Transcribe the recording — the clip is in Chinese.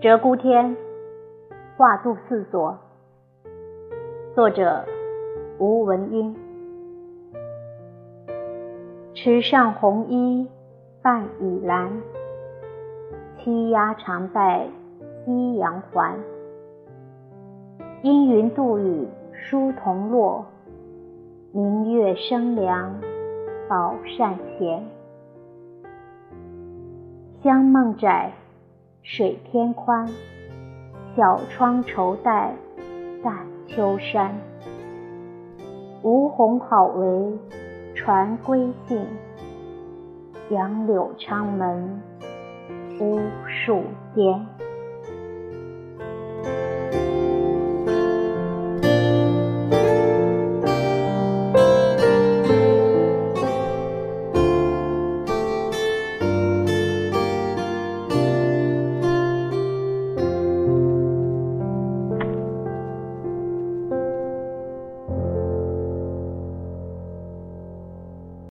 鹧鸪天，画度四所。作者：吴文英。池上红衣半倚栏，栖鸦常在夕阳还。阴云度雨疏桐落，明月生凉宝扇前。香梦窄。水天宽，小窗愁带淡秋山。吴鸿好为传归信，杨柳昌门无数间。